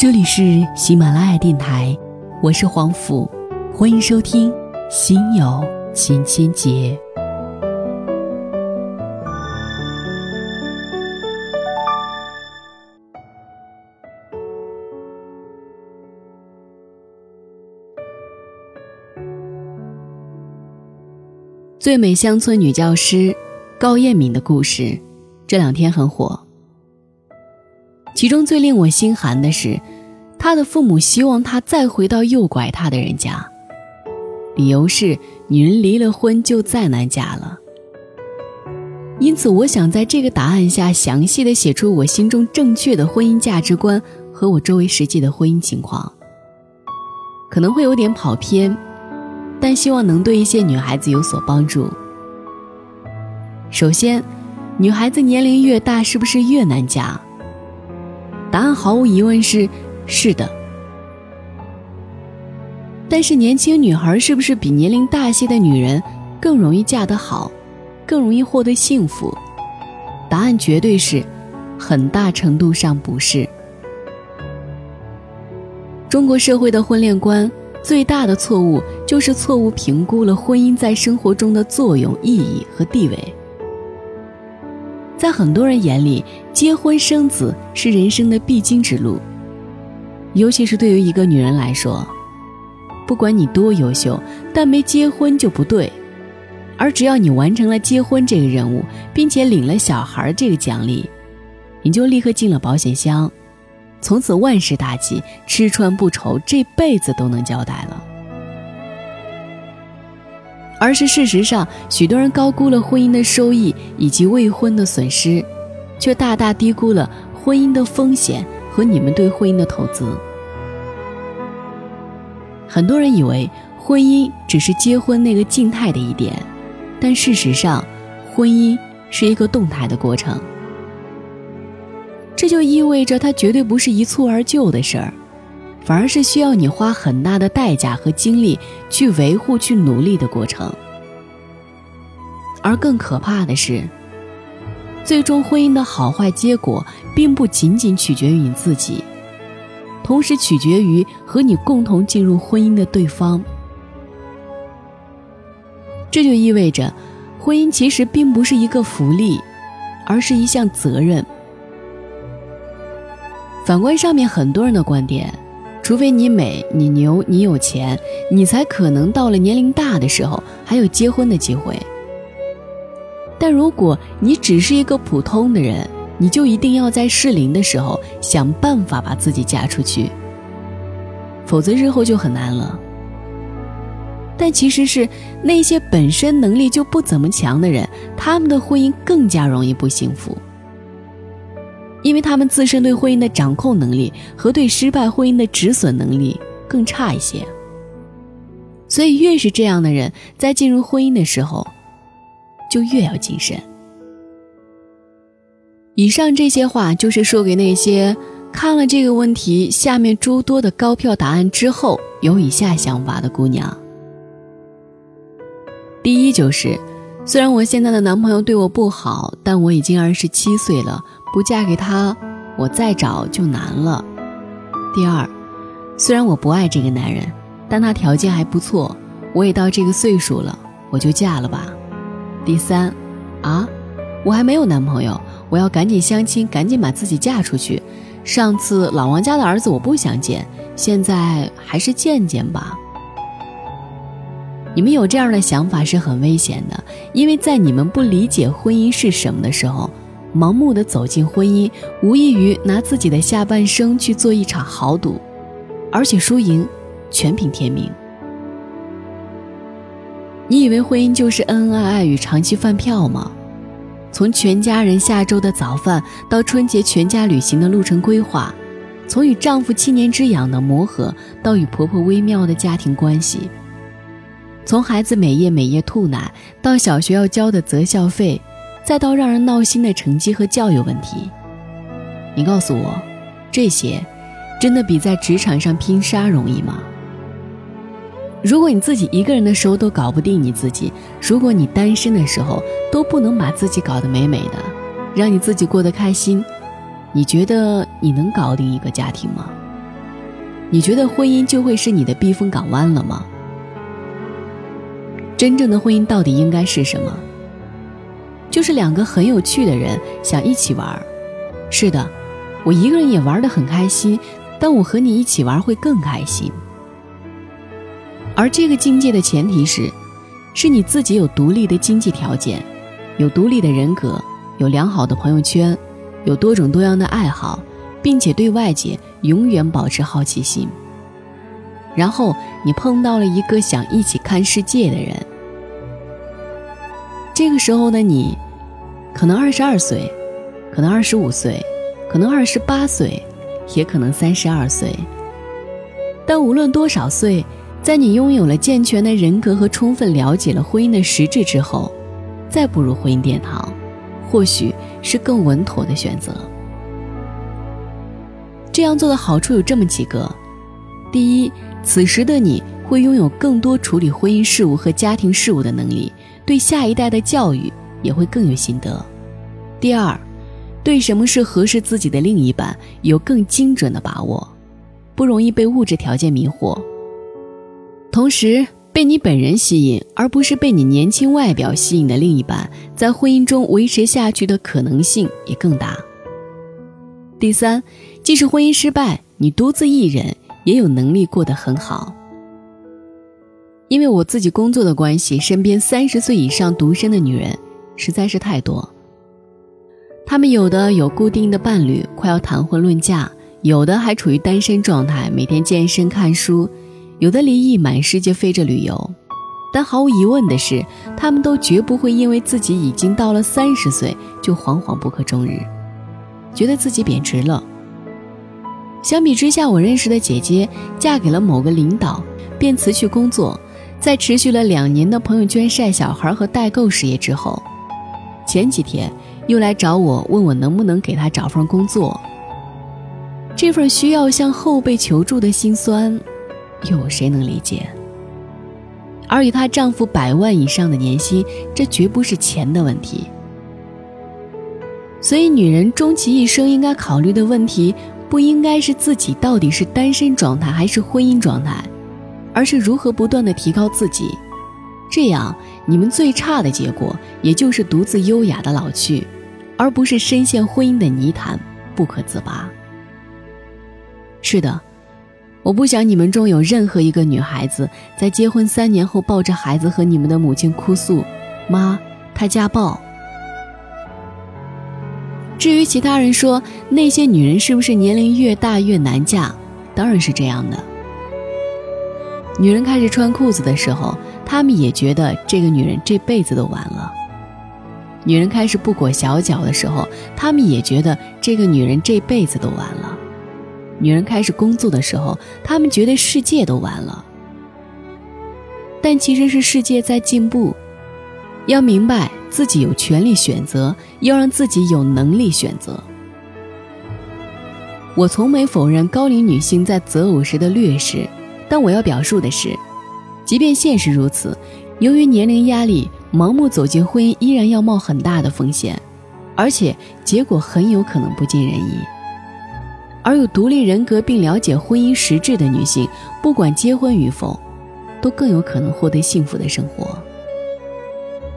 这里是喜马拉雅电台，我是黄甫，欢迎收听《心有千千结》。最美乡村女教师高艳敏的故事，这两天很火。其中最令我心寒的是，她的父母希望她再回到诱拐她的人家，理由是女人离了婚就再难嫁了。因此，我想在这个答案下详细的写出我心中正确的婚姻价值观和我周围实际的婚姻情况，可能会有点跑偏。但希望能对一些女孩子有所帮助。首先，女孩子年龄越大，是不是越难嫁？答案毫无疑问是是的。但是，年轻女孩是不是比年龄大些的女人更容易嫁得好，更容易获得幸福？答案绝对是，很大程度上不是。中国社会的婚恋观。最大的错误就是错误评估了婚姻在生活中的作用、意义和地位。在很多人眼里，结婚生子是人生的必经之路，尤其是对于一个女人来说，不管你多优秀，但没结婚就不对。而只要你完成了结婚这个任务，并且领了小孩这个奖励，你就立刻进了保险箱。从此万事大吉，吃穿不愁，这辈子都能交代了。而是事实上，许多人高估了婚姻的收益以及未婚的损失，却大大低估了婚姻的风险和你们对婚姻的投资。很多人以为婚姻只是结婚那个静态的一点，但事实上，婚姻是一个动态的过程。这就意味着它绝对不是一蹴而就的事儿，反而是需要你花很大的代价和精力去维护、去努力的过程。而更可怕的是，最终婚姻的好坏结果并不仅仅取决于你自己，同时取决于和你共同进入婚姻的对方。这就意味着，婚姻其实并不是一个福利，而是一项责任。反观上面很多人的观点，除非你美、你牛、你有钱，你才可能到了年龄大的时候还有结婚的机会。但如果你只是一个普通的人，你就一定要在适龄的时候想办法把自己嫁出去，否则日后就很难了。但其实是那些本身能力就不怎么强的人，他们的婚姻更加容易不幸福。因为他们自身对婚姻的掌控能力和对失败婚姻的止损能力更差一些，所以越是这样的人，在进入婚姻的时候，就越要谨慎。以上这些话就是说给那些看了这个问题下面诸多的高票答案之后有以下想法的姑娘。第一就是，虽然我现在的男朋友对我不好，但我已经二十七岁了。不嫁给他，我再找就难了。第二，虽然我不爱这个男人，但他条件还不错，我也到这个岁数了，我就嫁了吧。第三，啊，我还没有男朋友，我要赶紧相亲，赶紧把自己嫁出去。上次老王家的儿子我不想见，现在还是见见吧。你们有这样的想法是很危险的，因为在你们不理解婚姻是什么的时候。盲目的走进婚姻，无异于拿自己的下半生去做一场豪赌，而且输赢全凭天命。你以为婚姻就是恩恩爱爱与长期饭票吗？从全家人下周的早饭到春节全家旅行的路程规划，从与丈夫七年之痒的磨合到与婆婆微妙的家庭关系，从孩子每夜每夜吐奶到小学要交的择校费。再到让人闹心的成绩和教育问题，你告诉我，这些真的比在职场上拼杀容易吗？如果你自己一个人的时候都搞不定你自己，如果你单身的时候都不能把自己搞得美美的，让你自己过得开心，你觉得你能搞定一个家庭吗？你觉得婚姻就会是你的避风港湾了吗？真正的婚姻到底应该是什么？就是两个很有趣的人想一起玩。是的，我一个人也玩得很开心，但我和你一起玩会更开心。而这个境界的前提是，是你自己有独立的经济条件，有独立的人格，有良好的朋友圈，有多种多样的爱好。并且对外界永远保持好奇心。然后你碰到了一个想一起看世界的人。这个时候的你，可能二十二岁，可能二十五岁，可能二十八岁，也可能三十二岁。但无论多少岁，在你拥有了健全的人格和充分了解了婚姻的实质之后，再步入婚姻殿堂，或许是更稳妥的选择。这样做的好处有这么几个：第一，此时的你会拥有更多处理婚姻事务和家庭事务的能力，对下一代的教育也会更有心得；第二，对什么是合适自己的另一半有更精准的把握，不容易被物质条件迷惑；同时，被你本人吸引而不是被你年轻外表吸引的另一半，在婚姻中维持下去的可能性也更大。第三。即使婚姻失败，你独自一人也有能力过得很好。因为我自己工作的关系，身边三十岁以上独身的女人实在是太多。她们有的有固定的伴侣，快要谈婚论嫁；有的还处于单身状态，每天健身看书；有的离异，满世界飞着旅游。但毫无疑问的是，他们都绝不会因为自己已经到了三十岁就惶惶不可终日，觉得自己贬值了。相比之下，我认识的姐姐嫁给了某个领导，便辞去工作，在持续了两年的朋友圈晒小孩和代购事业之后，前几天又来找我，问我能不能给她找份工作。这份需要向后辈求助的心酸，又有谁能理解？而与她丈夫百万以上的年薪，这绝不是钱的问题。所以，女人终其一生应该考虑的问题。不应该是自己到底是单身状态还是婚姻状态，而是如何不断的提高自己，这样你们最差的结果也就是独自优雅的老去，而不是深陷婚姻的泥潭不可自拔。是的，我不想你们中有任何一个女孩子在结婚三年后抱着孩子和你们的母亲哭诉：“妈，他家暴。”至于其他人说那些女人是不是年龄越大越难嫁，当然是这样的。女人开始穿裤子的时候，他们也觉得这个女人这辈子都完了；女人开始不裹小脚的时候，他们也觉得这个女人这辈子都完了；女人开始工作的时候，她们觉得世界都完了。但其实是世界在进步，要明白。自己有权利选择，要让自己有能力选择。我从没否认高龄女性在择偶时的劣势，但我要表述的是，即便现实如此，由于年龄压力，盲目走进婚姻依然要冒很大的风险，而且结果很有可能不尽人意。而有独立人格并了解婚姻实质的女性，不管结婚与否，都更有可能获得幸福的生活。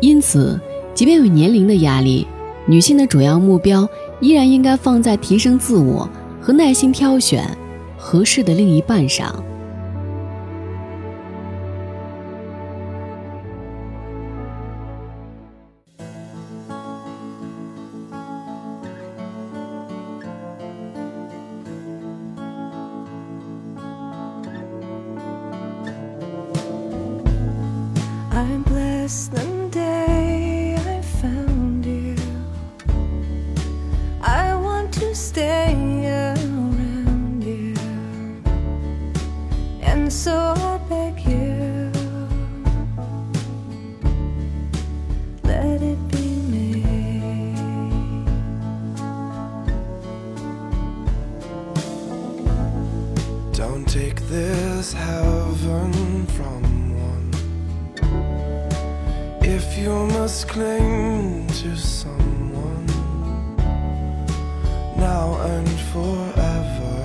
因此。即便有年龄的压力，女性的主要目标依然应该放在提升自我和耐心挑选合适的另一半上。Christmas day I found you. I want to stay around you, and so. And forever,